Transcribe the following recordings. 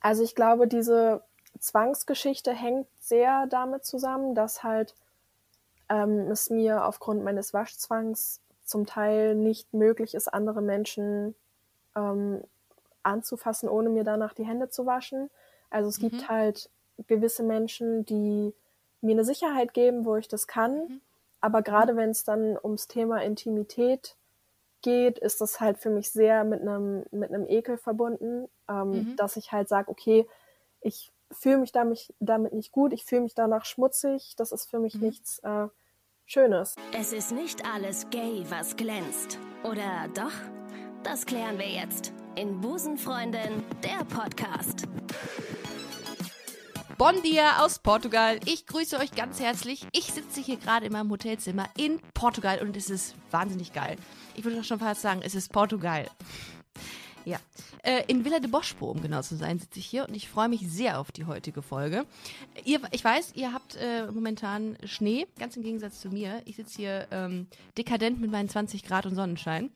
Also ich glaube, diese Zwangsgeschichte hängt sehr damit zusammen, dass halt ähm, es mir aufgrund meines Waschzwangs zum Teil nicht möglich ist, andere Menschen ähm, anzufassen, ohne mir danach die Hände zu waschen. Also es mhm. gibt halt gewisse Menschen, die mir eine Sicherheit geben, wo ich das kann. Mhm. Aber gerade wenn es dann ums Thema Intimität geht, ist das halt für mich sehr mit einem mit einem Ekel verbunden, ähm, mhm. dass ich halt sage, okay, ich fühle mich damit, damit nicht gut, ich fühle mich danach schmutzig, das ist für mich mhm. nichts äh, Schönes. Es ist nicht alles gay, was glänzt. Oder doch? Das klären wir jetzt in Busenfreundin, der Podcast. Bon dia aus Portugal. Ich grüße euch ganz herzlich. Ich sitze hier gerade in meinem Hotelzimmer in Portugal und es ist wahnsinnig geil. Ich würde doch schon fast sagen, es ist Portugal. Ja, äh, in Villa de Boschpo, um genau zu sein, sitze ich hier und ich freue mich sehr auf die heutige Folge. Ihr, ich weiß, ihr habt äh, momentan Schnee, ganz im Gegensatz zu mir. Ich sitze hier ähm, dekadent mit meinen 20 Grad und Sonnenschein.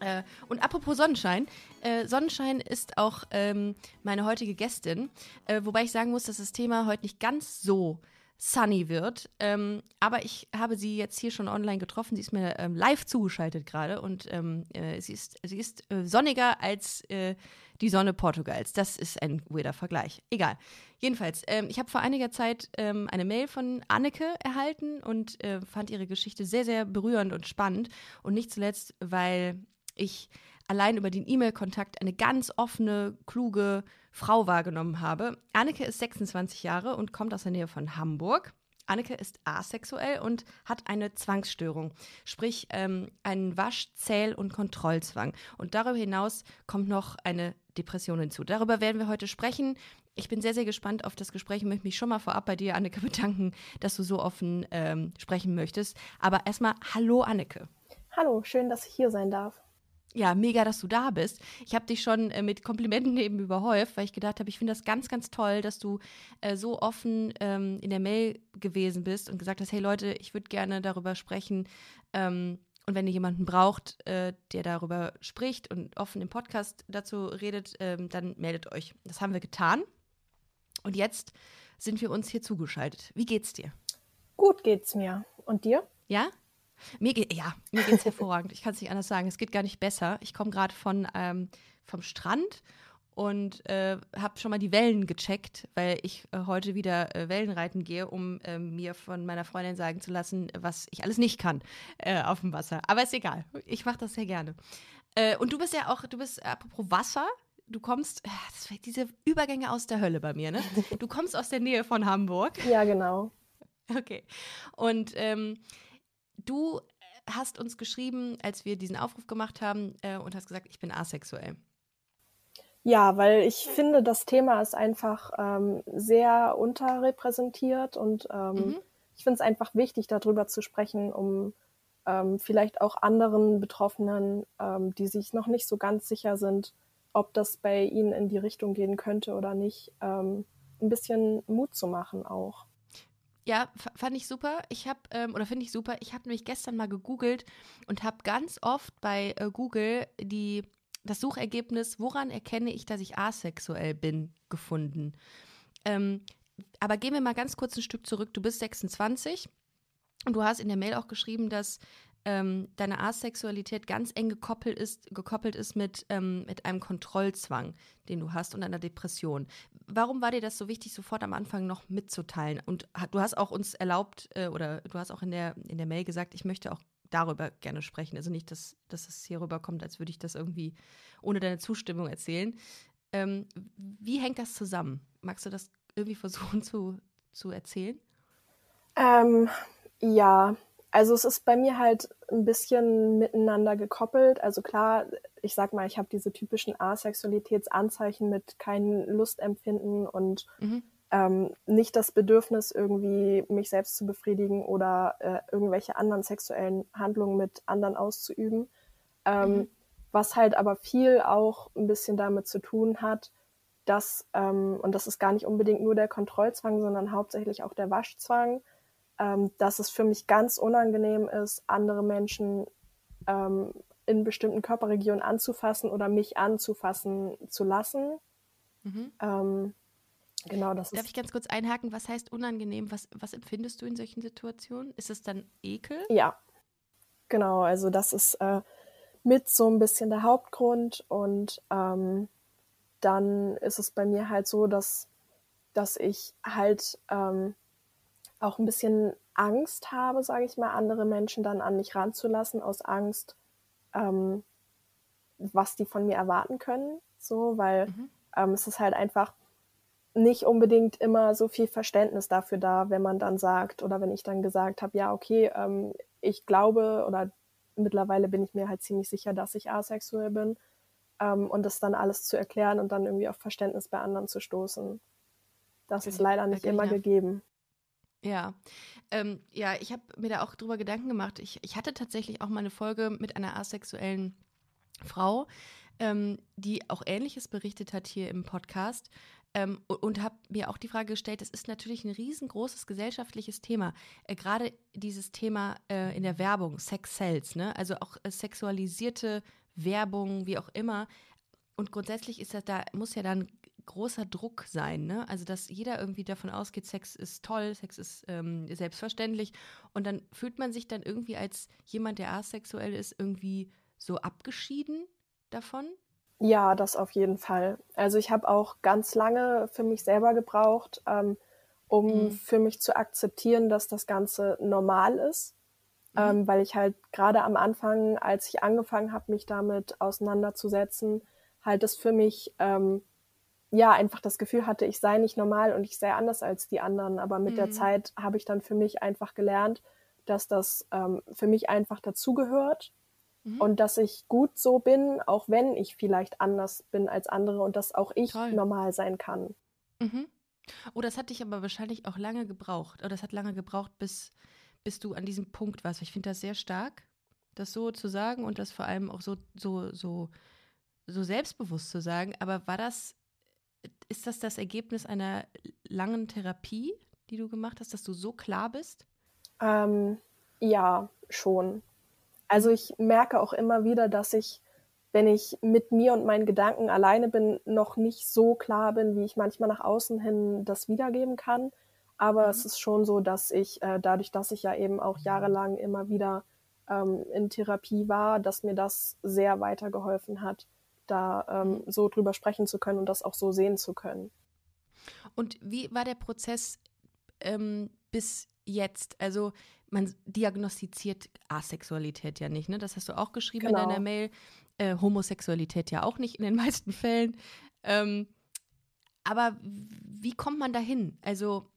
Äh, und apropos Sonnenschein, äh, Sonnenschein ist auch ähm, meine heutige Gästin, äh, wobei ich sagen muss, dass das Thema heute nicht ganz so sunny wird. Ähm, aber ich habe sie jetzt hier schon online getroffen. Sie ist mir ähm, live zugeschaltet gerade und ähm, äh, sie ist, sie ist äh, sonniger als äh, die Sonne Portugals. Das ist ein weirder Vergleich. Egal. Jedenfalls, ähm, ich habe vor einiger Zeit ähm, eine Mail von Anneke erhalten und äh, fand ihre Geschichte sehr, sehr berührend und spannend. Und nicht zuletzt, weil ich allein über den E-Mail-Kontakt eine ganz offene, kluge Frau wahrgenommen habe. Anneke ist 26 Jahre und kommt aus der Nähe von Hamburg. Anneke ist asexuell und hat eine Zwangsstörung, sprich ähm, einen Wasch-, Zähl- und Kontrollzwang. Und darüber hinaus kommt noch eine Depression hinzu. Darüber werden wir heute sprechen. Ich bin sehr, sehr gespannt auf das Gespräch und möchte mich schon mal vorab bei dir, Anneke, bedanken, dass du so offen ähm, sprechen möchtest. Aber erstmal, hallo, Anneke. Hallo, schön, dass ich hier sein darf ja, mega, dass du da bist. Ich habe dich schon äh, mit Komplimenten eben überhäuft, weil ich gedacht habe, ich finde das ganz, ganz toll, dass du äh, so offen ähm, in der Mail gewesen bist und gesagt hast, hey Leute, ich würde gerne darüber sprechen. Ähm, und wenn ihr jemanden braucht, äh, der darüber spricht und offen im Podcast dazu redet, ähm, dann meldet euch. Das haben wir getan. Und jetzt sind wir uns hier zugeschaltet. Wie geht's dir? Gut geht's mir. Und dir? Ja? Mir geht ja, mir geht's hervorragend. Ich kann es nicht anders sagen. Es geht gar nicht besser. Ich komme gerade von ähm, vom Strand und äh, habe schon mal die Wellen gecheckt, weil ich äh, heute wieder äh, Wellenreiten gehe, um ähm, mir von meiner Freundin sagen zu lassen, was ich alles nicht kann äh, auf dem Wasser. Aber ist egal. Ich mache das sehr gerne. Äh, und du bist ja auch, du bist apropos Wasser. Du kommst, äh, diese Übergänge aus der Hölle bei mir, ne? Du kommst aus der Nähe von Hamburg. Ja, genau. Okay. Und ähm, Du äh, hast uns geschrieben, als wir diesen Aufruf gemacht haben äh, und hast gesagt, ich bin asexuell. Ja, weil ich finde, das Thema ist einfach ähm, sehr unterrepräsentiert und ähm, mhm. ich finde es einfach wichtig, darüber zu sprechen, um ähm, vielleicht auch anderen Betroffenen, ähm, die sich noch nicht so ganz sicher sind, ob das bei ihnen in die Richtung gehen könnte oder nicht, ähm, ein bisschen Mut zu machen auch. Ja, fand ich super. Ich habe, ähm, oder finde ich super, ich habe nämlich gestern mal gegoogelt und habe ganz oft bei äh, Google die, das Suchergebnis, woran erkenne ich, dass ich asexuell bin, gefunden. Ähm, aber gehen wir mal ganz kurz ein Stück zurück. Du bist 26 und du hast in der Mail auch geschrieben, dass ähm, deine Asexualität ganz eng gekoppelt ist, gekoppelt ist mit, ähm, mit einem Kontrollzwang, den du hast und einer Depression. Warum war dir das so wichtig, sofort am Anfang noch mitzuteilen? Und du hast auch uns erlaubt, äh, oder du hast auch in der, in der Mail gesagt, ich möchte auch darüber gerne sprechen. Also nicht, dass, dass es hier rüberkommt, als würde ich das irgendwie ohne deine Zustimmung erzählen. Ähm, wie hängt das zusammen? Magst du das irgendwie versuchen zu, zu erzählen? Ähm, ja, also es ist bei mir halt ein bisschen miteinander gekoppelt. Also klar, ich sag mal, ich habe diese typischen Asexualitätsanzeichen mit kein Lustempfinden und mhm. ähm, nicht das Bedürfnis, irgendwie mich selbst zu befriedigen oder äh, irgendwelche anderen sexuellen Handlungen mit anderen auszuüben. Ähm, mhm. Was halt aber viel auch ein bisschen damit zu tun hat, dass, ähm, und das ist gar nicht unbedingt nur der Kontrollzwang, sondern hauptsächlich auch der Waschzwang, ähm, dass es für mich ganz unangenehm ist, andere Menschen ähm, in bestimmten Körperregionen anzufassen oder mich anzufassen zu lassen. Mhm. Ähm, genau, das Darf ich ganz kurz einhaken? Was heißt unangenehm? Was, was empfindest du in solchen Situationen? Ist es dann Ekel? Ja, genau. Also das ist äh, mit so ein bisschen der Hauptgrund und ähm, dann ist es bei mir halt so, dass, dass ich halt ähm, auch ein bisschen Angst habe, sage ich mal, andere Menschen dann an mich ranzulassen, aus Angst, ähm, was die von mir erwarten können. So, weil mhm. ähm, es ist halt einfach nicht unbedingt immer so viel Verständnis dafür da, wenn man dann sagt oder wenn ich dann gesagt habe, ja, okay, ähm, ich glaube oder mittlerweile bin ich mir halt ziemlich sicher, dass ich asexuell bin ähm, und das dann alles zu erklären und dann irgendwie auf Verständnis bei anderen zu stoßen. Das ist leider nicht immer gegeben. Ja, ähm, ja, ich habe mir da auch drüber Gedanken gemacht. Ich, ich hatte tatsächlich auch mal eine Folge mit einer asexuellen Frau, ähm, die auch Ähnliches berichtet hat hier im Podcast. Ähm, und, und habe mir auch die Frage gestellt, es ist natürlich ein riesengroßes gesellschaftliches Thema. Äh, Gerade dieses Thema äh, in der Werbung, Sex Sells, ne? also auch äh, sexualisierte Werbung, wie auch immer. Und grundsätzlich ist das da, muss ja dann großer Druck sein, ne? Also dass jeder irgendwie davon ausgeht, Sex ist toll, Sex ist ähm, selbstverständlich. Und dann fühlt man sich dann irgendwie als jemand, der asexuell ist, irgendwie so abgeschieden davon. Ja, das auf jeden Fall. Also ich habe auch ganz lange für mich selber gebraucht, ähm, um mhm. für mich zu akzeptieren, dass das Ganze normal ist. Mhm. Ähm, weil ich halt gerade am Anfang, als ich angefangen habe, mich damit auseinanderzusetzen, halt es für mich ähm, ja einfach das Gefühl hatte, ich sei nicht normal und ich sei anders als die anderen. Aber mit mhm. der Zeit habe ich dann für mich einfach gelernt, dass das ähm, für mich einfach dazugehört mhm. und dass ich gut so bin, auch wenn ich vielleicht anders bin als andere und dass auch ich Toll. normal sein kann. Mhm. Oh, das hat dich aber wahrscheinlich auch lange gebraucht. Oder das hat lange gebraucht, bis, bis du an diesem Punkt warst. Ich finde das sehr stark, das so zu sagen und das vor allem auch so, so, so, so selbstbewusst zu sagen. Aber war das, ist das das Ergebnis einer langen Therapie, die du gemacht hast, dass du so klar bist? Ähm, ja, schon. Also ich merke auch immer wieder, dass ich, wenn ich mit mir und meinen Gedanken alleine bin, noch nicht so klar bin, wie ich manchmal nach außen hin das wiedergeben kann. Aber mhm. es ist schon so, dass ich, äh, dadurch, dass ich ja eben auch jahrelang immer wieder ähm, in Therapie war, dass mir das sehr weitergeholfen hat, da ähm, so drüber sprechen zu können und das auch so sehen zu können. Und wie war der Prozess ähm, bis jetzt? Also man diagnostiziert Asexualität ja nicht, ne? Das hast du auch geschrieben genau. in deiner Mail. Äh, Homosexualität ja auch nicht in den meisten Fällen. Ähm, aber wie kommt man dahin? Also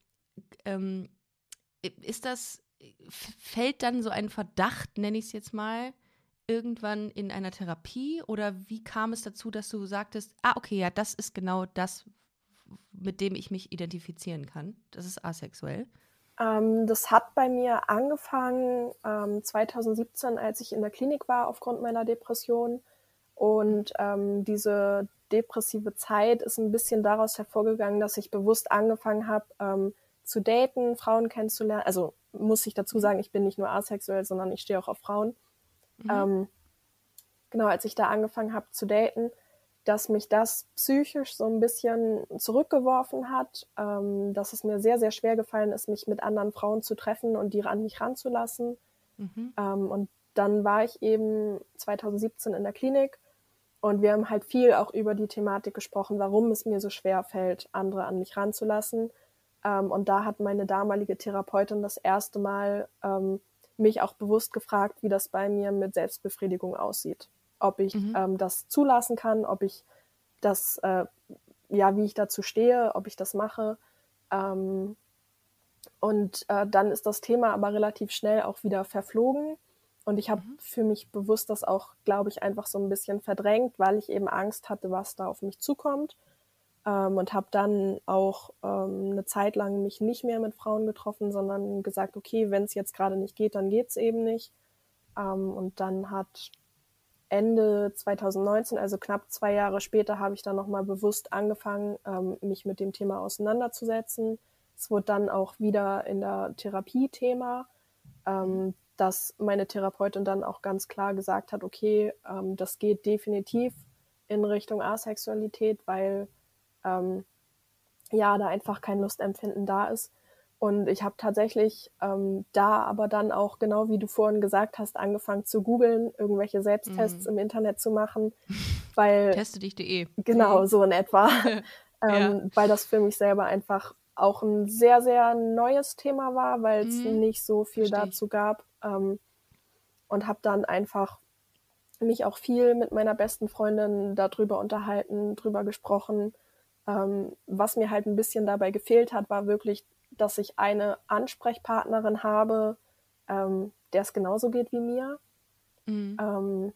ähm, ist das, fällt dann so ein Verdacht, nenne ich es jetzt mal, irgendwann in einer Therapie? Oder wie kam es dazu, dass du sagtest, ah, okay, ja, das ist genau das, mit dem ich mich identifizieren kann. Das ist asexuell. Ähm, das hat bei mir angefangen ähm, 2017, als ich in der Klinik war aufgrund meiner Depression. Und ähm, diese depressive Zeit ist ein bisschen daraus hervorgegangen, dass ich bewusst angefangen habe ähm, zu daten, Frauen kennenzulernen. Also muss ich dazu sagen, ich bin nicht nur asexuell, sondern ich stehe auch auf Frauen. Mhm. Ähm, genau, als ich da angefangen habe zu daten, dass mich das psychisch so ein bisschen zurückgeworfen hat, ähm, dass es mir sehr, sehr schwer gefallen ist, mich mit anderen Frauen zu treffen und die an mich ranzulassen. Mhm. Ähm, und dann war ich eben 2017 in der Klinik und wir haben halt viel auch über die Thematik gesprochen, warum es mir so schwer fällt, andere an mich ranzulassen. Ähm, und da hat meine damalige Therapeutin das erste Mal ähm, mich auch bewusst gefragt, wie das bei mir mit Selbstbefriedigung aussieht ob ich mhm. ähm, das zulassen kann, ob ich das, äh, ja, wie ich dazu stehe, ob ich das mache. Ähm, und äh, dann ist das Thema aber relativ schnell auch wieder verflogen. Und ich habe mhm. für mich bewusst das auch, glaube ich, einfach so ein bisschen verdrängt, weil ich eben Angst hatte, was da auf mich zukommt. Ähm, und habe dann auch ähm, eine Zeit lang mich nicht mehr mit Frauen getroffen, sondern gesagt, okay, wenn es jetzt gerade nicht geht, dann geht es eben nicht. Ähm, und dann hat Ende 2019, also knapp zwei Jahre später, habe ich dann nochmal bewusst angefangen, ähm, mich mit dem Thema auseinanderzusetzen. Es wurde dann auch wieder in der Therapie Thema, ähm, dass meine Therapeutin dann auch ganz klar gesagt hat, okay, ähm, das geht definitiv in Richtung Asexualität, weil ähm, ja, da einfach kein Lustempfinden da ist. Und ich habe tatsächlich ähm, da aber dann auch, genau wie du vorhin gesagt hast, angefangen zu googeln, irgendwelche Selbsttests mhm. im Internet zu machen, weil... Teste dich.de. Genau, mhm. so in etwa. ähm, ja. Weil das für mich selber einfach auch ein sehr, sehr neues Thema war, weil es mhm. nicht so viel Versteh. dazu gab. Ähm, und habe dann einfach mich auch viel mit meiner besten Freundin darüber unterhalten, drüber gesprochen. Ähm, was mir halt ein bisschen dabei gefehlt hat, war wirklich dass ich eine Ansprechpartnerin habe, ähm, der es genauso geht wie mir. Mhm. Ähm,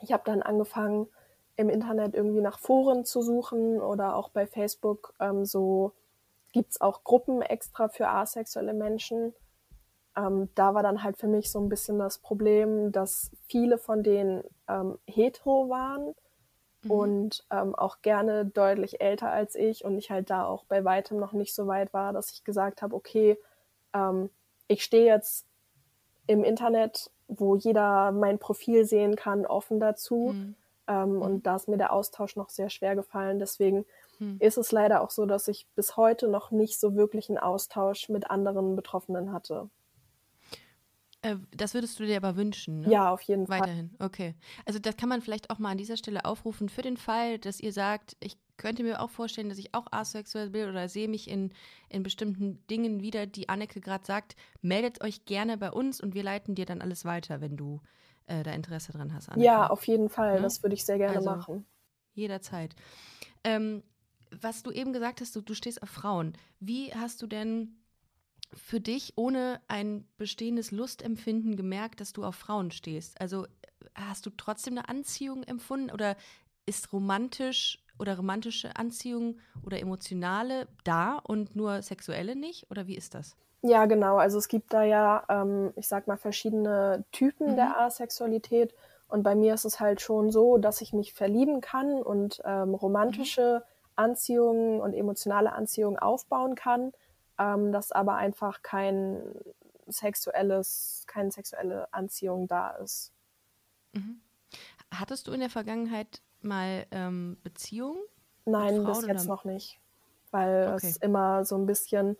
ich habe dann angefangen, im Internet irgendwie nach Foren zu suchen oder auch bei Facebook. Ähm, so gibt es auch Gruppen extra für asexuelle Menschen. Ähm, da war dann halt für mich so ein bisschen das Problem, dass viele von denen ähm, hetero waren mhm. und ähm, auch gerne deutlich älter als ich und ich halt da auch bei weitem noch nicht so weit war, dass ich gesagt habe, okay, ähm, ich stehe jetzt im Internet, wo jeder mein Profil sehen kann, offen dazu. Mhm. Ähm, mhm. Und da ist mir der Austausch noch sehr schwer gefallen. Deswegen mhm. ist es leider auch so, dass ich bis heute noch nicht so wirklich einen Austausch mit anderen Betroffenen hatte. Äh, das würdest du dir aber wünschen, ne? Ja, auf jeden Fall. Weiterhin, okay. Also das kann man vielleicht auch mal an dieser Stelle aufrufen für den Fall, dass ihr sagt, ich könnte mir auch vorstellen, dass ich auch asexuell bin oder sehe mich in, in bestimmten Dingen wieder, die Anneke gerade sagt, meldet euch gerne bei uns und wir leiten dir dann alles weiter, wenn du äh, da Interesse dran hast. Anneke. Ja, auf jeden Fall. Ja? Das würde ich sehr gerne also, machen. Jederzeit. Ähm, was du eben gesagt hast, du, du stehst auf Frauen. Wie hast du denn für dich ohne ein bestehendes Lustempfinden gemerkt, dass du auf Frauen stehst? Also hast du trotzdem eine Anziehung empfunden oder ist romantisch oder romantische Anziehung oder emotionale da und nur sexuelle nicht? Oder wie ist das? Ja, genau. Also es gibt da ja, ähm, ich sag mal, verschiedene Typen mhm. der Asexualität. Und bei mir ist es halt schon so, dass ich mich verlieben kann und ähm, romantische mhm. Anziehungen und emotionale Anziehungen aufbauen kann ähm, dass aber einfach kein sexuelles, keine sexuelle Anziehung da ist. Mhm. Hattest du in der Vergangenheit mal ähm, Beziehungen? Nein, bis jetzt noch nicht. Weil okay. es immer so ein bisschen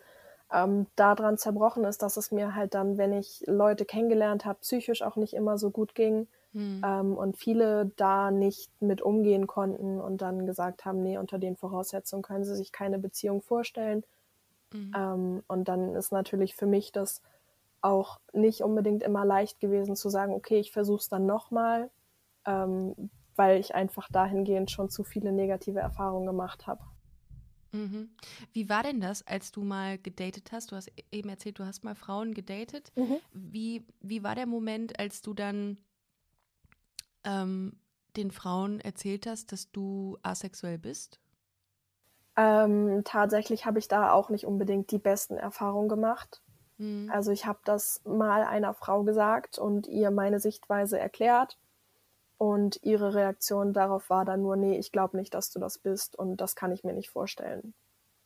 ähm, daran zerbrochen ist, dass es mir halt dann, wenn ich Leute kennengelernt habe, psychisch auch nicht immer so gut ging. Hm. Ähm, und viele da nicht mit umgehen konnten und dann gesagt haben, nee, unter den Voraussetzungen können sie sich keine Beziehung vorstellen. Mhm. Ähm, und dann ist natürlich für mich das auch nicht unbedingt immer leicht gewesen zu sagen, okay, ich versuche es dann nochmal, ähm, weil ich einfach dahingehend schon zu viele negative Erfahrungen gemacht habe. Mhm. Wie war denn das, als du mal gedatet hast? Du hast eben erzählt, du hast mal Frauen gedatet. Mhm. Wie, wie war der Moment, als du dann ähm, den Frauen erzählt hast, dass du asexuell bist? Ähm, tatsächlich habe ich da auch nicht unbedingt die besten Erfahrungen gemacht. Mhm. Also ich habe das mal einer Frau gesagt und ihr meine Sichtweise erklärt. Und ihre Reaktion darauf war dann nur, nee, ich glaube nicht, dass du das bist und das kann ich mir nicht vorstellen.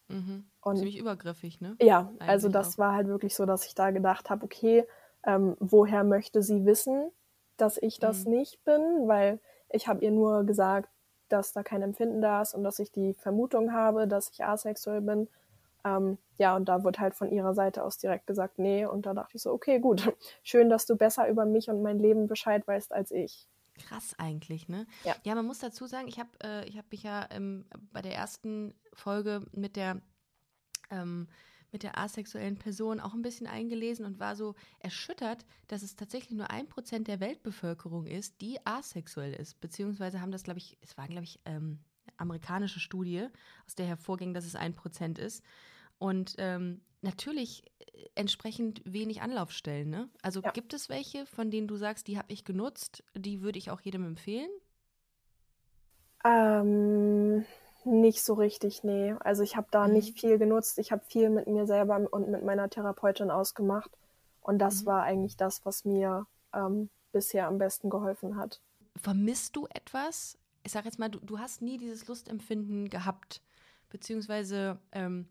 Mhm. Und, Ziemlich übergriffig, ne? Ja, also Eigentlich also das auch. war halt wirklich so, dass ich da gedacht habe, okay, ähm, woher möchte sie wissen, dass ich das mhm. nicht bin? Weil ich habe ihr nur gesagt, dass da kein Empfinden da ist und dass ich die Vermutung habe, dass ich asexuell bin. Ähm, ja, und da wird halt von ihrer Seite aus direkt gesagt, nee. Und da dachte ich so, okay, gut, schön, dass du besser über mich und mein Leben Bescheid weißt als ich. Krass eigentlich, ne? Ja. Ja, man muss dazu sagen, ich habe äh, ich hab mich ja ähm, bei der ersten Folge mit der ähm, mit der asexuellen Person auch ein bisschen eingelesen und war so erschüttert, dass es tatsächlich nur ein Prozent der Weltbevölkerung ist, die asexuell ist. Beziehungsweise haben das, glaube ich, es war, glaube ich, ähm, amerikanische Studie, aus der hervorging, dass es ein Prozent ist. Und ähm, natürlich äh, entsprechend wenig Anlaufstellen. Ne? Also ja. gibt es welche, von denen du sagst, die habe ich genutzt, die würde ich auch jedem empfehlen? Ähm, nicht so richtig, nee. Also ich habe da mhm. nicht viel genutzt. Ich habe viel mit mir selber und mit meiner Therapeutin ausgemacht. Und das mhm. war eigentlich das, was mir ähm, bisher am besten geholfen hat. Vermisst du etwas? Ich sage jetzt mal, du, du hast nie dieses Lustempfinden gehabt, beziehungsweise ähm,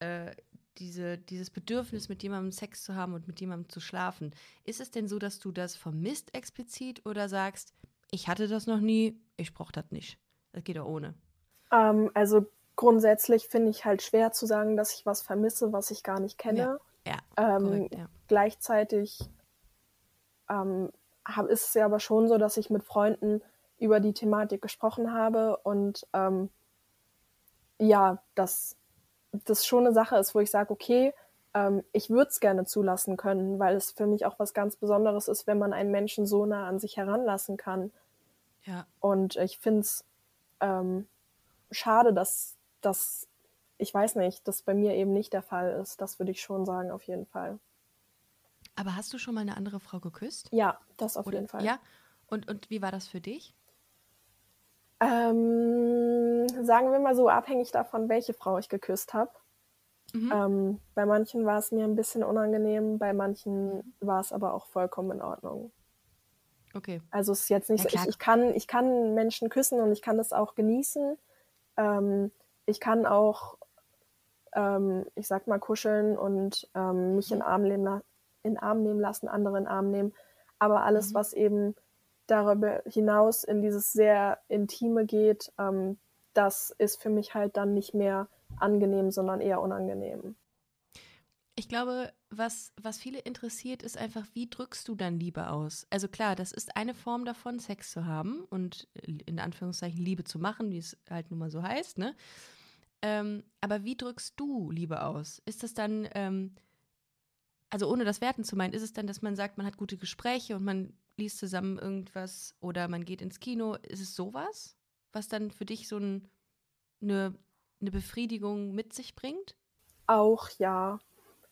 äh, diese, dieses Bedürfnis, mit jemandem Sex zu haben und mit jemandem zu schlafen. Ist es denn so, dass du das vermisst explizit oder sagst, ich hatte das noch nie, ich brauche das nicht? Das geht auch ohne. Ähm, also grundsätzlich finde ich halt schwer zu sagen, dass ich was vermisse, was ich gar nicht kenne. Ja, ja, Ähm, korrekt, ja. Gleichzeitig ähm, hab, ist es ja aber schon so, dass ich mit Freunden über die Thematik gesprochen habe und ähm, ja, dass das schon eine Sache ist, wo ich sage, okay, ähm, ich würde es gerne zulassen können, weil es für mich auch was ganz Besonderes ist, wenn man einen Menschen so nah an sich heranlassen kann. Ja. Und ich finde es ähm, schade, dass das, ich weiß nicht, das bei mir eben nicht der Fall ist. Das würde ich schon sagen, auf jeden Fall. Aber hast du schon mal eine andere Frau geküsst? Ja, das auf Oder, jeden Fall. Ja. Und, und wie war das für dich? Ähm, sagen wir mal so, abhängig davon, welche Frau ich geküsst habe. Mhm. Ähm, bei manchen war es mir ein bisschen unangenehm, bei manchen war es aber auch vollkommen in Ordnung. Okay. Also es ist jetzt nicht Ja, so, ich, ich, kann, ich kann Menschen küssen und ich kann das auch genießen. Ähm, ich kann auch, ähm, ich sag mal, kuscheln und ähm, mich in, Mhm. Arm nehmen, in Arm nehmen lassen, andere in Arm nehmen. Aber alles, Mhm. was eben darüber hinaus in dieses sehr Intime geht, ähm, das ist für mich halt dann nicht mehr angenehm, sondern eher unangenehm. Ich glaube, was, was viele interessiert, ist einfach, wie drückst du dann Liebe aus? Also klar, das ist eine Form davon, Sex zu haben und äh, in Anführungszeichen Liebe zu machen, wie es halt nun mal so heißt, ne? Ähm, aber wie drückst du Liebe aus? Ist das dann, ähm, also ohne das Werten zu meinen, ist es dann, dass man sagt, man hat gute Gespräche und man liest zusammen irgendwas oder man geht ins Kino? Ist es sowas, was dann für dich so ein, eine, eine Befriedigung mit sich bringt? Auch ja.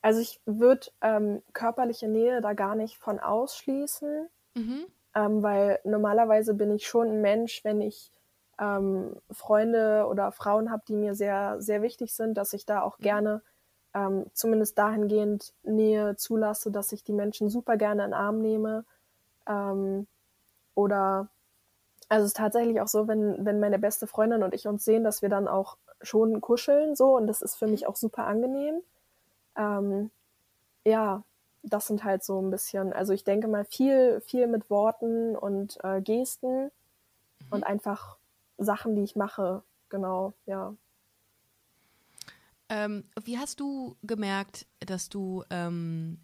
Also ich würde ähm, körperliche Nähe da gar nicht von ausschließen, Mhm. ähm, weil normalerweise bin ich schon ein Mensch, wenn ich ähm, Freunde oder Frauen habe, die mir sehr, sehr wichtig sind, dass ich da auch gerne ähm, zumindest dahingehend Nähe zulasse, dass ich die Menschen super gerne in den Arm nehme. Ähm, oder also es ist tatsächlich auch so, wenn, wenn meine beste Freundin und ich uns sehen, dass wir dann auch schon kuscheln so und das ist für mich auch super angenehm. Ähm, ja, das sind halt so ein bisschen, also ich denke mal viel, viel mit Worten und äh, Gesten und einfach Sachen, die ich mache. Genau, ja. Ähm, wie hast du gemerkt, dass du, ähm,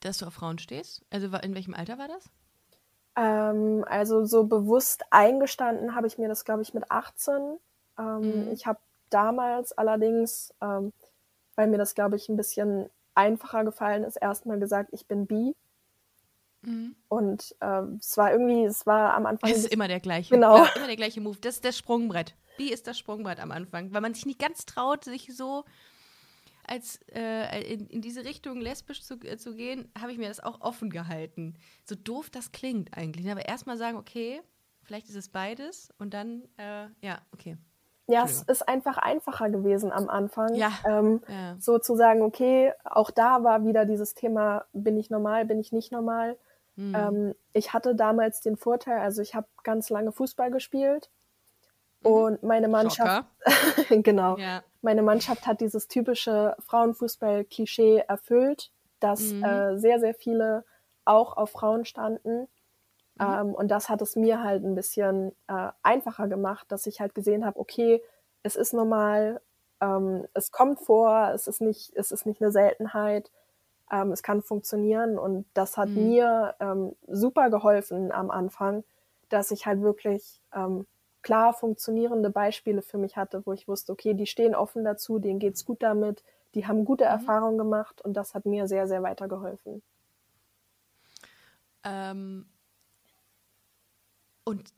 dass du auf Frauen stehst? Also in welchem Alter war das? Ähm, also so bewusst eingestanden habe ich mir das, glaube ich, mit 18. Ähm, Mhm. Ich habe damals allerdings, ähm, weil mir das, glaube ich, ein bisschen einfacher gefallen ist, erstmal gesagt, ich bin bi. Und ähm, es war irgendwie, es war am Anfang. Es ist immer der gleiche. Genau. Ja, immer der gleiche Move. Das ist das Sprungbrett. Wie ist das Sprungbrett am Anfang? Weil man sich nicht ganz traut, sich so als äh, in, in diese Richtung lesbisch zu, äh, zu gehen, habe ich mir das auch offen gehalten. So doof das klingt eigentlich. Aber erstmal sagen, okay, vielleicht ist es beides und dann, äh, ja, okay. Ja, es ist einfach einfacher gewesen am Anfang. Ja. Ähm, Ja. So zu sagen, okay, auch da war wieder dieses Thema, bin ich normal, bin ich nicht normal. Hm. Ähm, ich hatte damals den Vorteil, also ich habe ganz lange Fußball gespielt und meine Mannschaft, genau, Mhm. Ja. meine Mannschaft hat dieses typische Frauenfußball-Klischee erfüllt, dass Mhm. äh, sehr, sehr viele auch auf Frauen standen. Mhm. Ähm, und das hat es mir halt ein bisschen äh, einfacher gemacht, dass ich halt gesehen habe, okay, es ist normal, ähm, es kommt vor, es ist nicht, es ist nicht eine Seltenheit, ähm, es kann funktionieren und das hat Mhm. mir ähm, super geholfen am Anfang, dass ich halt wirklich ähm, klar funktionierende Beispiele für mich hatte, wo ich wusste, okay, die stehen offen dazu, denen geht's gut damit, die haben gute Mhm. Erfahrungen gemacht und das hat mir sehr, sehr weitergeholfen. Ähm, und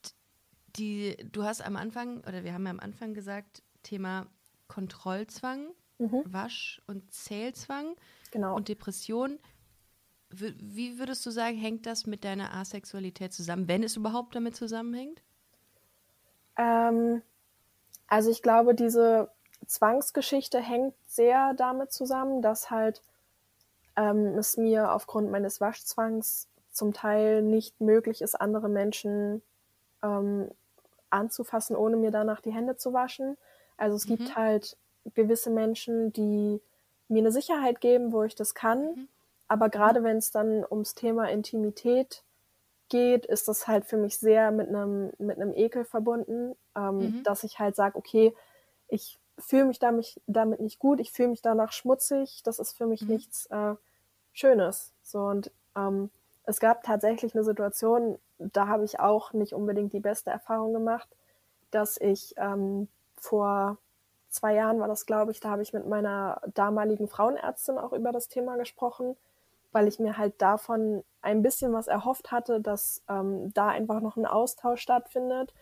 die, du hast am Anfang, oder wir haben ja am Anfang gesagt, Thema Kontrollzwang, Mhm. Wasch- und Zählzwang Genau. und Depression. Wie würdest du sagen, hängt das mit deiner Asexualität zusammen, wenn es überhaupt damit zusammenhängt? Ähm, also ich glaube, diese Zwangsgeschichte hängt sehr damit zusammen, dass halt ähm, es mir aufgrund meines Waschzwangs zum Teil nicht möglich ist, andere Menschen ähm, anzufassen, ohne mir danach die Hände zu waschen. Also es gibt halt gewisse Menschen, die mir eine Sicherheit geben, wo ich das kann. Aber gerade wenn es dann ums Thema Intimität geht, ist das halt für mich sehr mit einem mit einem Ekel verbunden, ähm, dass ich halt sage, okay, ich fühle mich damit, damit nicht gut, ich fühle mich danach schmutzig, das ist für mich mhm. nichts äh, Schönes. So und ähm, es gab tatsächlich eine Situation, da habe ich auch nicht unbedingt die beste Erfahrung gemacht, dass ich ähm, vor zwei Jahren war das, glaube ich, da habe ich mit meiner damaligen Frauenärztin auch über das Thema gesprochen, weil ich mir halt davon ein bisschen was erhofft hatte, dass ähm, da einfach noch ein Austausch stattfindet.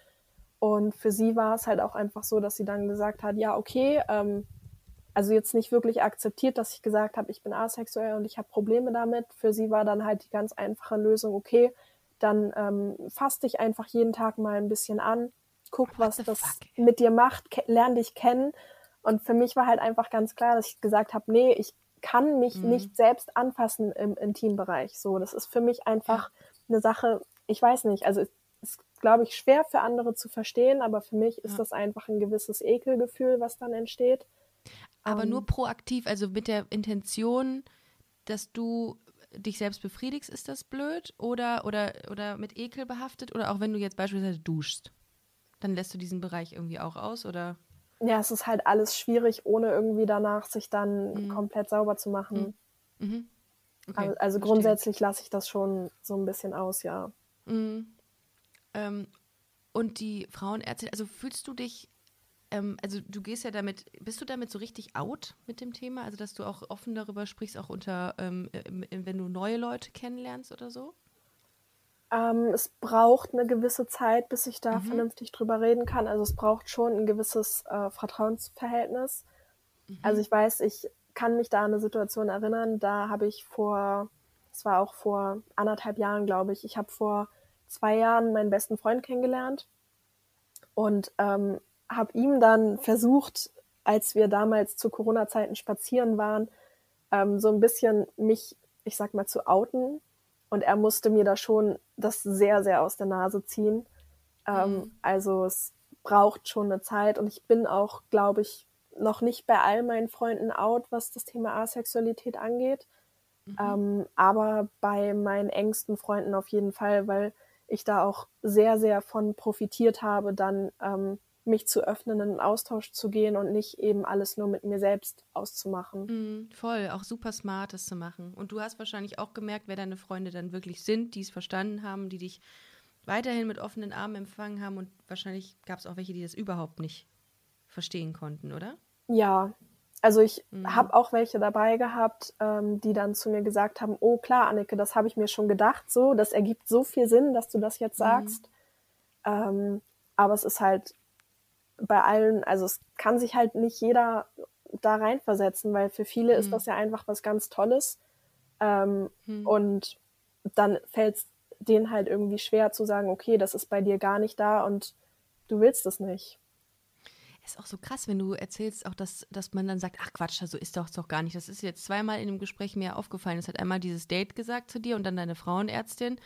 Und für sie war es halt auch einfach so, dass sie dann gesagt hat, ja, okay, ähm, also jetzt nicht wirklich akzeptiert, dass ich gesagt habe, ich bin asexuell und ich habe Probleme damit. Für sie war dann halt die ganz einfache Lösung, okay, dann ähm, fass dich einfach jeden Tag mal ein bisschen an, guck, was das fuck? mit dir macht, lern dich kennen. Und für mich war halt einfach ganz klar, dass ich gesagt habe, nee, ich kann mich mhm. nicht selbst anfassen im Intimbereich. So, das ist für mich einfach eine Sache, ich weiß nicht, also es ist, glaube ich, schwer für andere zu verstehen, aber für mich ist ja. das einfach ein gewisses Ekelgefühl, was dann entsteht. Aber um, nur ähm. proaktiv, also mit der Intention, dass du dich selbst befriedigst, ist das blöd? Oder, oder, oder mit Ekel behaftet? Oder auch wenn du jetzt beispielsweise duschst? Dann lässt du diesen Bereich irgendwie auch aus, oder? Ja, es ist halt alles schwierig, ohne irgendwie danach sich dann mhm. komplett sauber zu machen. Mhm. mhm. Okay, also, also grundsätzlich lasse ich das schon so ein bisschen aus, ja. Mhm. Ähm, und die Frauenärztin, also fühlst du dich, ähm, also du gehst ja damit, bist du damit so richtig out mit dem Thema? Also dass du auch offen darüber sprichst, auch unter, ähm, wenn du neue Leute kennenlernst oder so? Ähm, es braucht eine gewisse Zeit, bis ich da mhm. vernünftig drüber reden kann. Also es braucht schon ein gewisses äh, Vertrauensverhältnis. Mhm. Also ich weiß, ich kann mich da an eine Situation erinnern, da habe ich vor, es war auch vor anderthalb Jahren, glaube ich, ich habe vor zwei Jahren meinen besten Freund kennengelernt und ähm, habe ihm dann versucht, als wir damals zu Corona-Zeiten spazieren waren, ähm, so ein bisschen mich, ich sag mal, zu outen und er musste mir da schon das sehr, sehr aus der Nase ziehen. Ähm, mhm. Also es braucht schon eine Zeit und ich bin auch, glaube ich, noch nicht bei all meinen Freunden out, was das Thema Asexualität angeht. Mhm. Ähm, aber bei meinen engsten Freunden auf jeden Fall, weil ich da auch sehr, sehr von profitiert habe, dann ähm, mich zu öffnen, in einen Austausch zu gehen und nicht eben alles nur mit mir selbst auszumachen. Mm, voll, auch super smart, das zu machen. Und du hast wahrscheinlich auch gemerkt, wer deine Freunde dann wirklich sind, die es verstanden haben, die dich weiterhin mit offenen Armen empfangen haben und wahrscheinlich gab es auch welche, die das überhaupt nicht verstehen konnten, oder? Ja, also ich mhm. habe auch welche dabei gehabt, ähm, die dann zu mir gesagt haben, oh klar, Annike, das habe ich mir schon gedacht, so, das ergibt so viel Sinn, dass du das jetzt mhm. sagst. Mhm. Ähm, aber es ist halt bei allen, also es kann sich halt nicht jeder da reinversetzen, weil für viele mhm. ist das ja einfach was ganz Tolles. Ähm, mhm. Und dann fällt es denen halt irgendwie schwer zu sagen, okay, das ist bei dir gar nicht da und du willst es nicht. Ist auch so krass, wenn du erzählst, auch dass, dass man dann sagt, ach Quatsch, so ist doch doch gar nicht. Das ist jetzt zweimal in dem Gespräch mir aufgefallen. Es hat einmal dieses Date gesagt zu dir und dann deine Frauenärztin.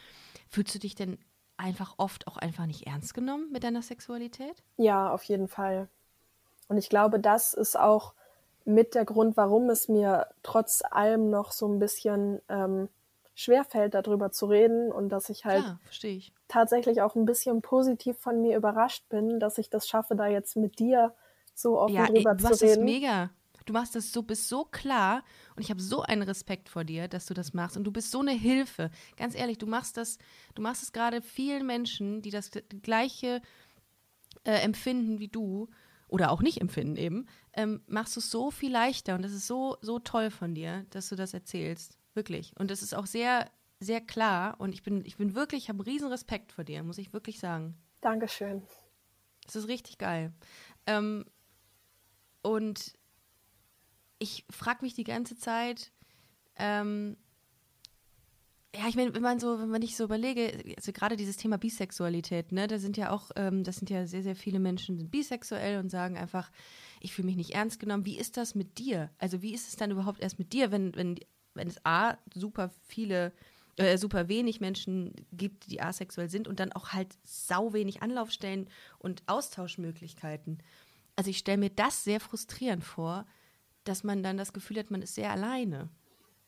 Fühlst du dich denn einfach oft auch einfach nicht ernst genommen mit deiner Sexualität? Ja, auf jeden Fall. Und ich glaube, das ist auch mit der Grund, warum es mir trotz allem noch so ein bisschen ähm, schwerfällt, darüber zu reden und dass ich halt ja, ich. tatsächlich auch ein bisschen positiv von mir überrascht bin, dass ich das schaffe, da jetzt mit dir so offen ja, drüber ey, zu reden. Ja, Das ist mega. Du machst das so, bist so klar und ich habe so einen Respekt vor dir, dass du das machst und du bist so eine Hilfe. Ganz ehrlich, du machst das, du machst es gerade vielen Menschen, die das gleiche äh, empfinden wie du oder auch nicht empfinden eben, ähm, machst du es so viel leichter und das ist so, so toll von dir, dass du das erzählst. Wirklich. Und das ist auch sehr, sehr klar und ich bin, ich bin wirklich, ich habe riesen Respekt vor dir, muss ich wirklich sagen. Dankeschön. Das ist richtig geil. Ähm, und ich frage mich die ganze Zeit, ähm, ja, ich meine, wenn man so, wenn man nicht so überlege, also gerade dieses Thema Bisexualität, ne, da sind ja auch, ähm, das sind ja sehr, sehr viele Menschen sind bisexuell und sagen einfach, ich fühle mich nicht ernst genommen. Wie ist das mit dir? Also wie ist es dann überhaupt erst mit dir, wenn, wenn, wenn es A, super viele, äh, super wenig Menschen gibt, die asexuell sind und dann auch halt sau wenig Anlaufstellen und Austauschmöglichkeiten. Also ich stelle mir das sehr frustrierend vor, dass man dann das Gefühl hat, man ist sehr alleine.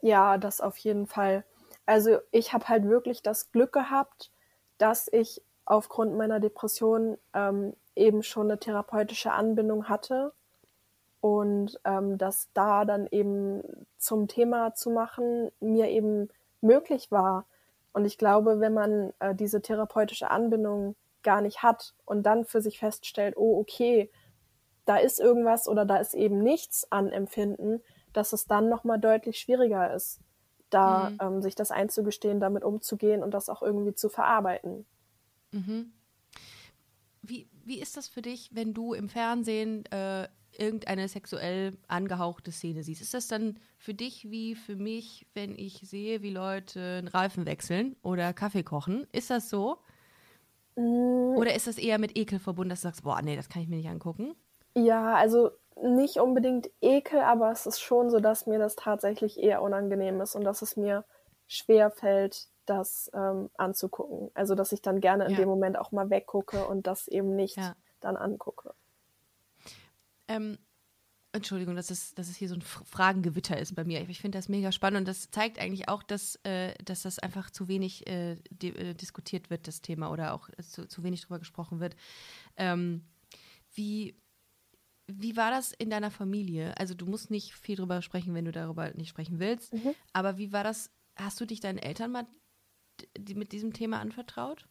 Ja, das auf jeden Fall. Also ich habe halt wirklich das Glück gehabt, dass ich aufgrund meiner Depression ähm, eben schon eine therapeutische Anbindung hatte. und ähm, das da dann eben zum Thema zu machen, mir eben möglich war. Und ich glaube, wenn man äh, diese therapeutische Anbindung gar nicht hat und dann für sich feststellt, oh, okay, da ist irgendwas oder da ist eben nichts an Empfinden, dass es dann nochmal deutlich schwieriger ist, da mhm. ähm, sich das einzugestehen, damit umzugehen und das auch irgendwie zu verarbeiten. Mhm. Wie, wie ist das für dich, wenn du im Fernsehen äh, irgendeine sexuell angehauchte Szene siehst? Ist das dann für dich wie für mich, wenn ich sehe, wie Leute einen Reifen wechseln oder Kaffee kochen? Ist das so? Mhm. Oder ist das eher mit Ekel verbunden, dass du sagst, boah, nee, das kann ich mir nicht angucken? Ja, also nicht unbedingt Ekel, aber es ist schon so, dass mir das tatsächlich eher unangenehm ist und dass es mir schwer fällt, das ähm, anzugucken. Also dass ich dann gerne in ja. dem Moment auch mal weggucke und das eben nicht ja. dann angucke. Ähm, Entschuldigung, dass es, dass es hier so ein Fragengewitter ist bei mir. Ich finde das mega spannend und das zeigt eigentlich auch, dass, äh, dass das einfach zu wenig äh, äh, diskutiert wird, das Thema, oder auch zu, zu wenig drüber gesprochen wird. Ähm, wie, wie war das in deiner Familie? Also du musst nicht viel drüber sprechen, wenn du darüber nicht sprechen willst. Mhm. Aber wie war das? Hast du dich deinen Eltern mal mit diesem Thema anvertraut?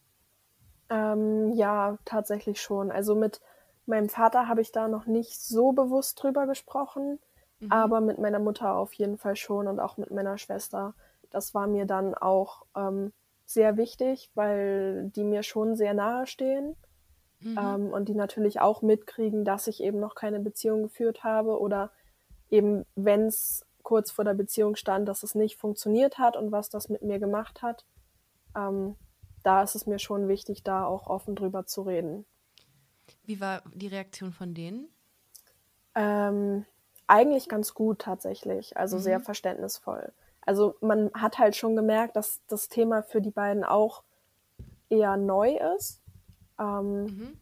Ähm, ja, tatsächlich schon. Also mit meinem Vater habe ich da noch nicht so bewusst drüber gesprochen, mhm. aber mit meiner Mutter auf jeden Fall schon und auch mit meiner Schwester. Das war mir dann auch ähm, sehr wichtig, weil die mir schon sehr nahe stehen mhm. ähm, und die natürlich auch mitkriegen, dass ich eben noch keine Beziehung geführt habe oder eben, wenn es kurz vor der Beziehung stand, dass es nicht funktioniert hat und was das mit mir gemacht hat. Ähm, da ist es mir schon wichtig, da auch offen drüber zu reden. Wie war die Reaktion von denen? Ähm, eigentlich ganz gut tatsächlich, also mhm. sehr verständnisvoll. Also man hat halt schon gemerkt, dass das Thema für die beiden auch eher neu ist. Ähm, mhm.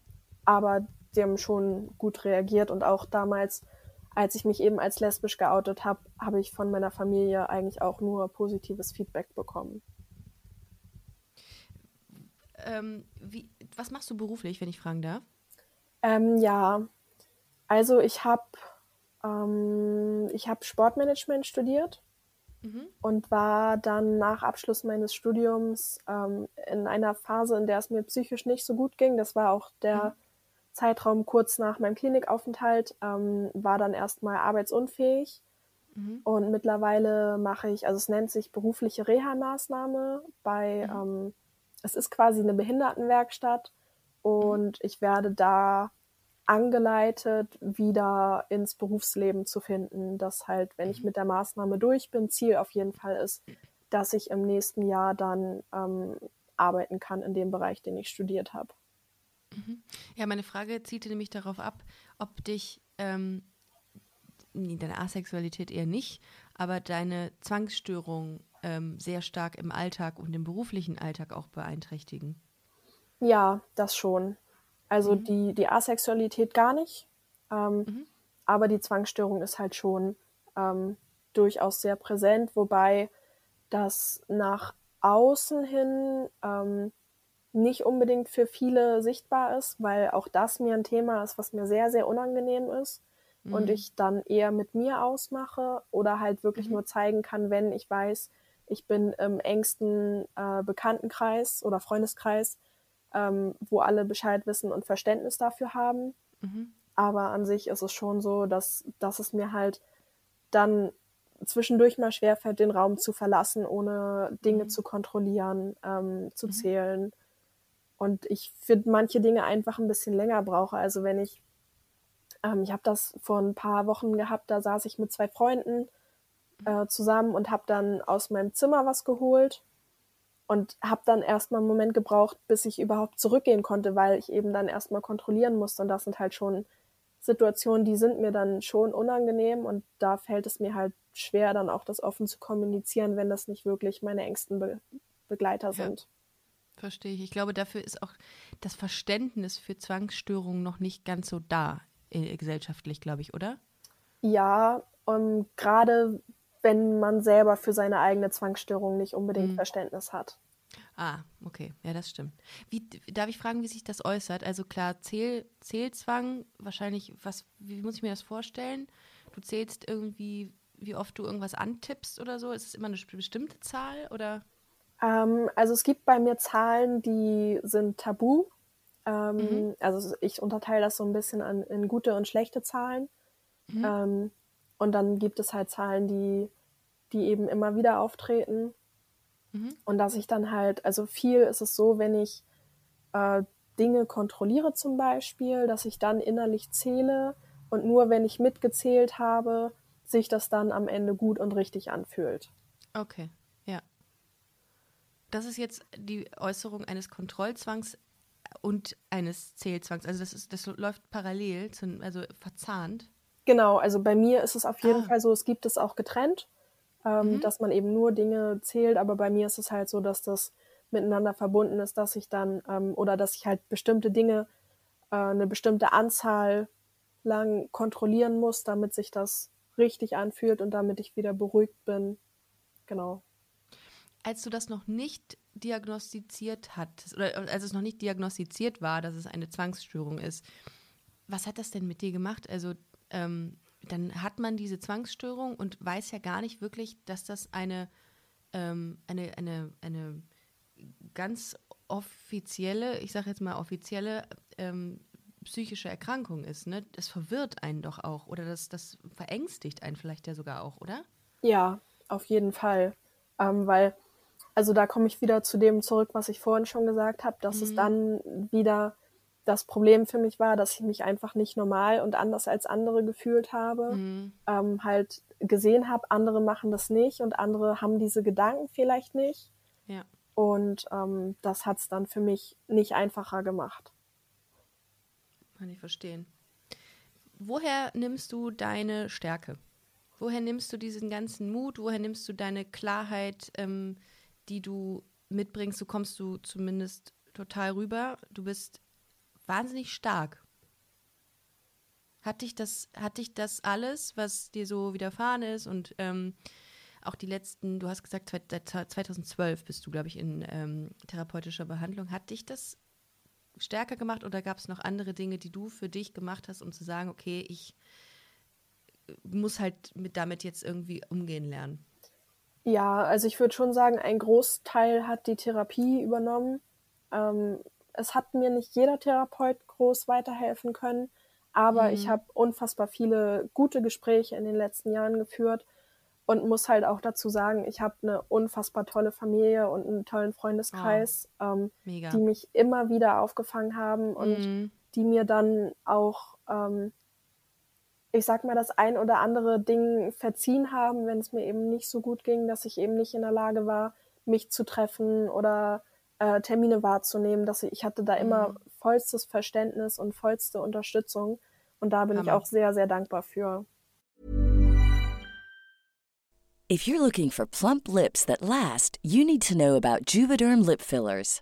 Aber die haben schon gut reagiert und auch damals, als ich mich eben als lesbisch geoutet habe, habe ich von meiner Familie eigentlich auch nur positives Feedback bekommen. Ähm, wie, was machst du beruflich, wenn ich fragen darf? Ähm, ja, also ich habe ähm, ich hab Sportmanagement studiert mhm. und war dann nach Abschluss meines Studiums ähm, in einer Phase, in der es mir psychisch nicht so gut ging. Das war auch der mhm. Zeitraum kurz nach meinem Klinikaufenthalt, ähm, war dann erstmal arbeitsunfähig. Mhm. Und mittlerweile mache ich, also es nennt sich berufliche Reha-Maßnahme bei, mhm. ähm, es ist quasi eine Behindertenwerkstatt und ich werde da angeleitet, wieder ins Berufsleben zu finden, dass halt, wenn ich mhm. mit der Maßnahme durch bin, Ziel auf jeden Fall ist, dass ich im nächsten Jahr dann ähm, arbeiten kann in dem Bereich, den ich studiert habe. Mhm. Ja, meine Frage zielte nämlich darauf ab, ob dich ähm, deine Asexualität eher nicht, aber deine Zwangsstörung ähm, sehr stark im Alltag und im beruflichen Alltag auch beeinträchtigen. Ja, das schon. Also mhm. die, die Asexualität gar nicht. Ähm, mhm. Aber die Zwangsstörung ist halt schon ähm, durchaus sehr präsent, wobei das nach außen hin ähm, nicht unbedingt für viele sichtbar ist, weil auch das mir ein Thema ist, was mir sehr, sehr unangenehm ist mhm. und ich dann eher mit mir ausmache oder halt wirklich mhm. nur zeigen kann, wenn ich weiß, ich bin im engsten äh, Bekanntenkreis oder Freundeskreis ähm, wo alle Bescheid wissen und Verständnis dafür haben. Mhm. Aber an sich ist es schon so, dass, dass es mir halt dann zwischendurch mal schwerfällt, den Raum zu verlassen, ohne Dinge mhm. zu kontrollieren, ähm, zu mhm. zählen. Und ich für manche Dinge einfach ein bisschen länger brauche. Also wenn ich, ähm, ich habe das vor ein paar Wochen gehabt, da saß ich mit zwei Freunden mhm. äh, zusammen und habe dann aus meinem Zimmer was geholt und habe dann erstmal einen Moment gebraucht, bis ich überhaupt zurückgehen konnte, weil ich eben dann erstmal kontrollieren musste. Und das sind halt schon Situationen, die sind mir dann schon unangenehm und da fällt es mir halt schwer, dann auch das offen zu kommunizieren, wenn das nicht wirklich meine engsten Be Begleiter ja. sind. Verstehe ich. Ich glaube, dafür ist auch das Verständnis für Zwangsstörungen noch nicht ganz so da äh, gesellschaftlich, glaube ich, oder? Ja, um, gerade wenn man selber für seine eigene Zwangsstörung nicht unbedingt mhm. Verständnis hat. Ah, okay. Ja, das stimmt. Wie, darf ich fragen, wie sich das äußert? Also klar, Zähl, Zählzwang, wahrscheinlich, was, wie muss ich mir das vorstellen? Du zählst irgendwie, wie oft du irgendwas antippst oder so? Ist es immer eine bestimmte Zahl oder? Ähm, also es gibt bei mir Zahlen, die sind tabu. Ähm, mhm. Also ich unterteile das so ein bisschen an, in gute und schlechte Zahlen. Mhm. Ähm, und dann gibt es halt Zahlen, die, die eben immer wieder auftreten. Mhm. Und dass ich dann halt, also viel ist es so, wenn ich äh, Dinge kontrolliere zum Beispiel, dass ich dann innerlich zähle und nur wenn ich mitgezählt habe, sich das dann am Ende gut und richtig anfühlt. Okay, ja. Das ist jetzt die Äußerung eines Kontrollzwangs und eines Zählzwangs. Also das ist, das läuft parallel, also verzahnt. Genau, also bei mir ist es auf jeden ah. Fall so, es gibt es auch getrennt ähm, mhm. dass man eben nur Dinge zählt. Aber bei mir ist es halt so, dass das miteinander verbunden ist, dass ich dann ähm, oder dass ich halt bestimmte Dinge äh, eine bestimmte Anzahl lang kontrollieren muss, damit sich das richtig anfühlt und damit ich wieder beruhigt bin. Genau. Als du das noch nicht diagnostiziert hattest, oder als es noch nicht diagnostiziert war, dass es eine Zwangsstörung ist, was hat das denn mit dir gemacht? Also ähm, dann hat man diese Zwangsstörung und weiß ja gar nicht wirklich, dass das eine, ähm, eine, eine, eine ganz offizielle, ich sage jetzt mal offizielle ähm, psychische Erkrankung ist. Ne? Das verwirrt einen doch auch oder das, das verängstigt einen vielleicht ja sogar auch, oder? Ja, auf jeden Fall. Ähm, weil, also da komme ich wieder zu dem zurück, was ich vorhin schon gesagt habe, dass mhm. es dann wieder das Problem für mich war, dass ich mich einfach nicht normal und anders als andere gefühlt habe. Mhm. Ähm, halt gesehen habe, andere machen das nicht und andere haben diese Gedanken vielleicht nicht. Ja. Und ähm, das hat es dann für mich nicht einfacher gemacht. Kann ich verstehen. Woher nimmst du deine Stärke? Woher nimmst du diesen ganzen Mut? Woher nimmst du deine Klarheit, ähm, die du mitbringst? So kommst du zumindest total rüber. Du bist wahnsinnig stark. Hat dich das, hat dich das alles, was dir so widerfahren ist und ähm, auch die letzten, du hast gesagt, 2012 bist du, glaube ich, in ähm, therapeutischer Behandlung. Hat dich das stärker gemacht oder gab es noch andere Dinge, die du für dich gemacht hast, um zu sagen, okay, ich äh, muss halt mit damit jetzt irgendwie umgehen lernen? Ja, also ich würde schon sagen, ein Großteil hat die Therapie übernommen. Ähm, es hat mir nicht jeder Therapeut groß weiterhelfen können, aber mhm. ich habe unfassbar viele gute Gespräche in den letzten Jahren geführt und muss halt auch dazu sagen, ich habe eine unfassbar tolle Familie und einen tollen Freundeskreis, oh, ähm, die mich immer wieder aufgefangen haben und mhm. die mir dann auch, ähm, ich sag mal, das ein oder andere Ding verziehen haben, wenn es mir eben nicht so gut ging, dass ich eben nicht in der Lage war, mich zu treffen oder äh, Termine wahrzunehmen. Dass ich, ich hatte da immer mhm. vollstes Verständnis und vollste Unterstützung. Und da bin Hammer. ich auch sehr, sehr dankbar für. If you're looking for plump lips that last, you need to know about Juvederm lip fillers.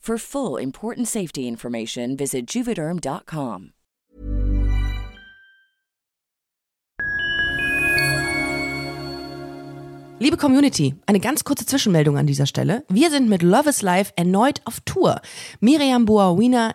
For full important safety information, visit juvederm.com. Liebe Community, eine ganz kurze Zwischenmeldung an dieser Stelle. Wir sind mit Love is Life erneut auf Tour. Miriam Boawina,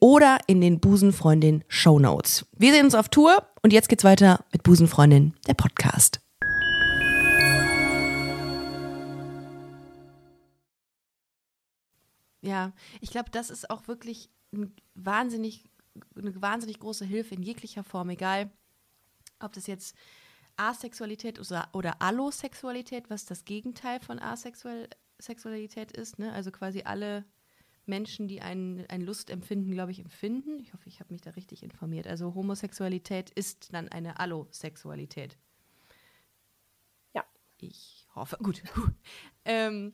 oder in den Busenfreundin Show Notes. Wir sehen uns auf Tour und jetzt geht's weiter mit Busenfreundin, der Podcast. Ja, ich glaube, das ist auch wirklich ein wahnsinnig, eine wahnsinnig große Hilfe in jeglicher Form, egal ob das jetzt Asexualität oder, oder Allosexualität, was das Gegenteil von Asexualität ist, ne? also quasi alle Menschen, die ein, ein Lustempfinden, glaube ich, empfinden. Ich hoffe, ich habe mich da richtig informiert. Also Homosexualität ist dann eine Allosexualität. Ja. Ich hoffe. Gut. ähm,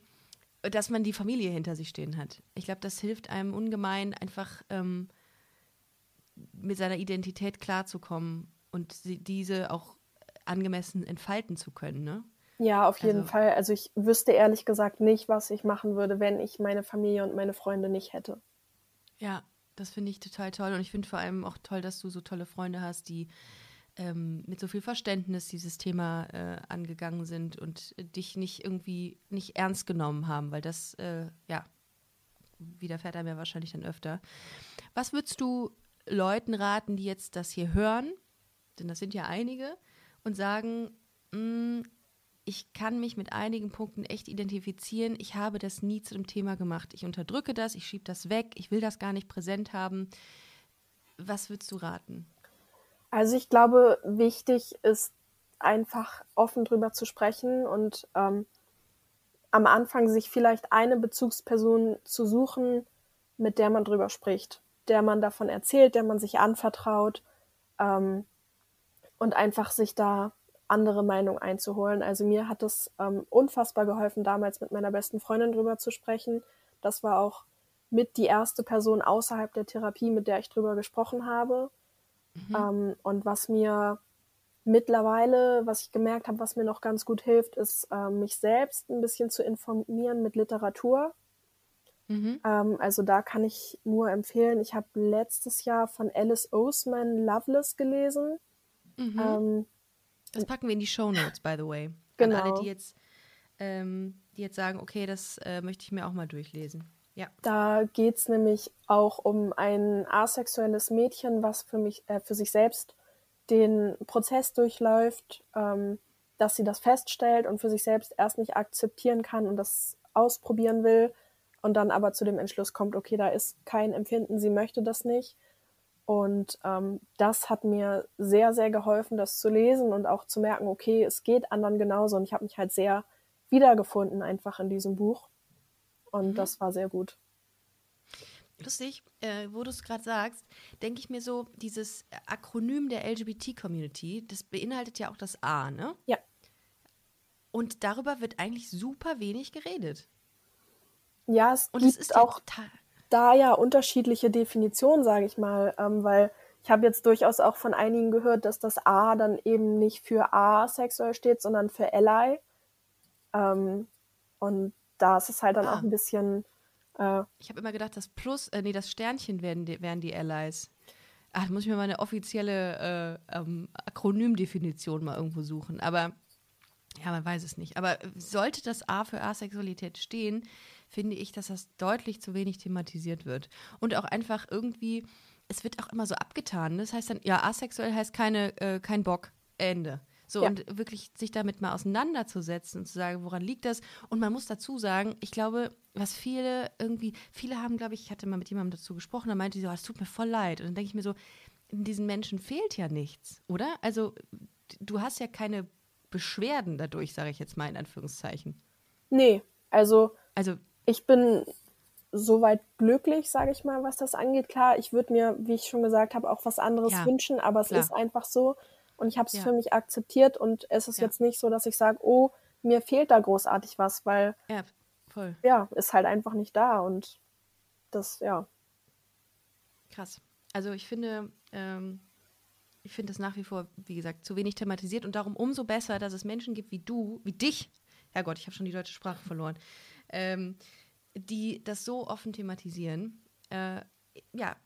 dass man die Familie hinter sich stehen hat. Ich glaube, das hilft einem ungemein, einfach ähm, mit seiner Identität klarzukommen und diese auch angemessen entfalten zu können. Ne? Ja, auf jeden also, Fall. Also ich wüsste ehrlich gesagt nicht, was ich machen würde, wenn ich meine Familie und meine Freunde nicht hätte. Ja, das finde ich total toll. Und ich finde vor allem auch toll, dass du so tolle Freunde hast, die ähm, mit so viel Verständnis dieses Thema äh, angegangen sind und dich nicht irgendwie nicht ernst genommen haben, weil das, äh, ja, widerfährt einem ja wahrscheinlich dann öfter. Was würdest du Leuten raten, die jetzt das hier hören, denn das sind ja einige, und sagen, mm, ich kann mich mit einigen Punkten echt identifizieren. Ich habe das nie zu dem Thema gemacht. Ich unterdrücke das, ich schiebe das weg, ich will das gar nicht präsent haben. Was würdest du raten? Also ich glaube, wichtig ist einfach offen drüber zu sprechen und ähm, am Anfang sich vielleicht eine Bezugsperson zu suchen, mit der man drüber spricht, der man davon erzählt, der man sich anvertraut ähm, und einfach sich da andere Meinung einzuholen. Also mir hat es ähm, unfassbar geholfen, damals mit meiner besten Freundin drüber zu sprechen. Das war auch mit die erste Person außerhalb der Therapie, mit der ich drüber gesprochen habe. Mhm. Ähm, und was mir mittlerweile, was ich gemerkt habe, was mir noch ganz gut hilft, ist, äh, mich selbst ein bisschen zu informieren mit Literatur. Mhm. Ähm, also da kann ich nur empfehlen, ich habe letztes Jahr von Alice Oseman Loveless gelesen. Mhm. Das packen wir in die Show Notes, by the way. Genau. An alle, die jetzt, ähm, die jetzt sagen, okay, das äh, möchte ich mir auch mal durchlesen. Ja. Da geht es nämlich auch um ein asexuelles Mädchen, was für mich, äh, für sich selbst den Prozess durchläuft, ähm, dass sie das feststellt und für sich selbst erst nicht akzeptieren kann und das ausprobieren will und dann aber zu dem Entschluss kommt, okay, da ist kein Empfinden, sie möchte das nicht und ähm, das hat mir sehr, sehr geholfen, das zu lesen und auch zu merken, okay, es geht anderen genauso. Und ich habe mich halt sehr wiedergefunden einfach in diesem Buch. Und mhm. das war sehr gut. Lustig, äh, wo du es gerade sagst, denke ich mir so, dieses Akronym der LGBT-Community, das beinhaltet ja auch das A, ne? Ja. Und darüber wird eigentlich super wenig geredet. Ja, es Und gibt es ist auch ja da ja unterschiedliche Definitionen, sage ich mal, ähm, weil ich habe jetzt durchaus auch von einigen gehört, dass das A dann eben nicht für asexuell steht, sondern für Ally. Ähm, und da ist es halt dann ah. auch ein bisschen. Äh, ich habe immer gedacht, das Plus, äh, nee, das Sternchen wären die, wären die Allies. Ach, da muss ich mir mal eine offizielle äh, ähm, Akronymdefinition mal irgendwo suchen. Aber ja, man weiß es nicht. Aber sollte das A für Asexualität stehen, finde ich, dass das deutlich zu wenig thematisiert wird. Und auch einfach irgendwie, es wird auch immer so abgetan. Das heißt dann, ja, asexuell heißt keine, äh, kein Bock, Ende. So, ja. und wirklich sich damit mal auseinanderzusetzen und zu sagen, woran liegt das? Und man muss dazu sagen, ich glaube, was viele irgendwie, viele haben, glaube ich, ich hatte mal mit jemandem dazu gesprochen, da meinte sie so, es tut mir voll leid. Und dann denke ich mir so, diesen Menschen fehlt ja nichts, oder? Also, du hast ja keine Beschwerden dadurch, sage ich jetzt mal in Anführungszeichen. Nee, also, also ich bin soweit glücklich, sage ich mal, was das angeht. Klar, ich würde mir, wie ich schon gesagt habe, auch was anderes ja, wünschen, aber es klar. ist einfach so und ich habe es ja. für mich akzeptiert und es ist ja. jetzt nicht so, dass ich sage, oh, mir fehlt da großartig was, weil ja, voll. ja, ist halt einfach nicht da und das, ja. Krass. Also ich finde, ähm, ich finde das nach wie vor, wie gesagt, zu wenig thematisiert und darum umso besser, dass es Menschen gibt wie du, wie dich, Herrgott, ich habe schon die deutsche Sprache verloren, ähm, die das so offen thematisieren. Äh, ja,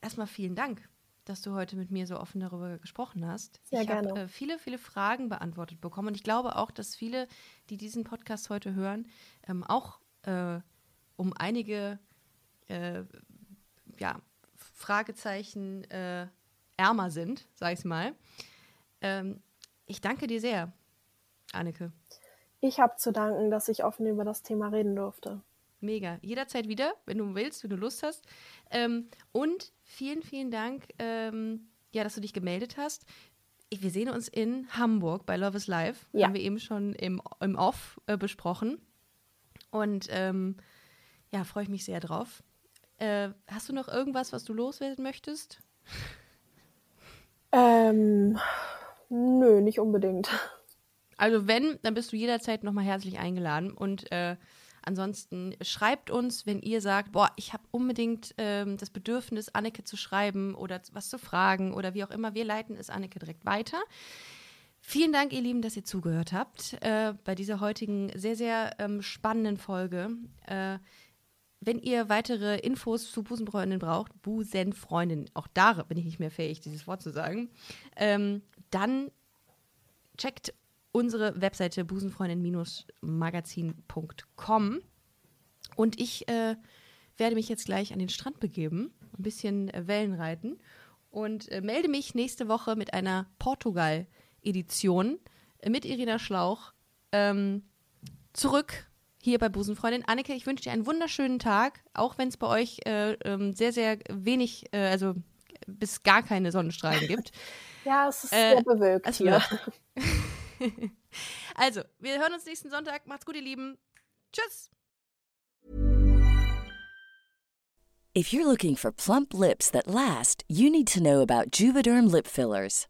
erstmal vielen Dank, dass du heute mit mir so offen darüber gesprochen hast. Sehr ich habe äh, viele, viele Fragen beantwortet bekommen und ich glaube auch, dass viele, die diesen Podcast heute hören, ähm, auch äh, um einige äh, ja, Fragezeichen äh, ärmer sind, sag ich mal. Ähm, ich danke dir sehr, Anneke. Ich habe zu danken, dass ich offen über das Thema reden durfte. Mega. Jederzeit wieder, wenn du willst, wenn du Lust hast. Ähm, und vielen, vielen Dank, ähm, ja, dass du dich gemeldet hast. Ich, wir sehen uns in Hamburg bei Love is Live. Ja. Haben wir eben schon im, im Off äh, besprochen. Und ähm, ja, freue ich mich sehr drauf. Äh, hast du noch irgendwas, was du loswerden möchtest? Ähm, nö, nicht unbedingt. Also wenn, dann bist du jederzeit nochmal herzlich eingeladen. Und äh, ansonsten schreibt uns, wenn ihr sagt, boah, ich habe unbedingt ähm, das Bedürfnis, Anneke zu schreiben oder was zu fragen oder wie auch immer. Wir leiten es Anneke direkt weiter. Vielen Dank, ihr Lieben, dass ihr zugehört habt äh, bei dieser heutigen sehr, sehr ähm, spannenden Folge. Äh, wenn ihr weitere Infos zu Busenfreundin braucht, Busenfreundin, auch da bin ich nicht mehr fähig, dieses Wort zu sagen, ähm, dann checkt unsere Webseite busenfreundin-magazin.com und ich äh, werde mich jetzt gleich an den Strand begeben, ein bisschen äh, Wellen reiten und äh, melde mich nächste Woche mit einer Portugal-Edition äh, mit Irina Schlauch ähm, zurück hier bei Busenfreundin. Anneke, ich wünsche dir einen wunderschönen Tag, auch wenn es bei euch äh, ähm, sehr, sehr wenig, äh, also bis gar keine Sonnenstrahlen gibt. Ja, es ist sehr bewölkt es hier. also, wir hören uns nächsten Sonntag. Macht's gut, ihr Lieben. Tschüss. If you're looking for plump lips that last, you need to know about Juvederm lip fillers.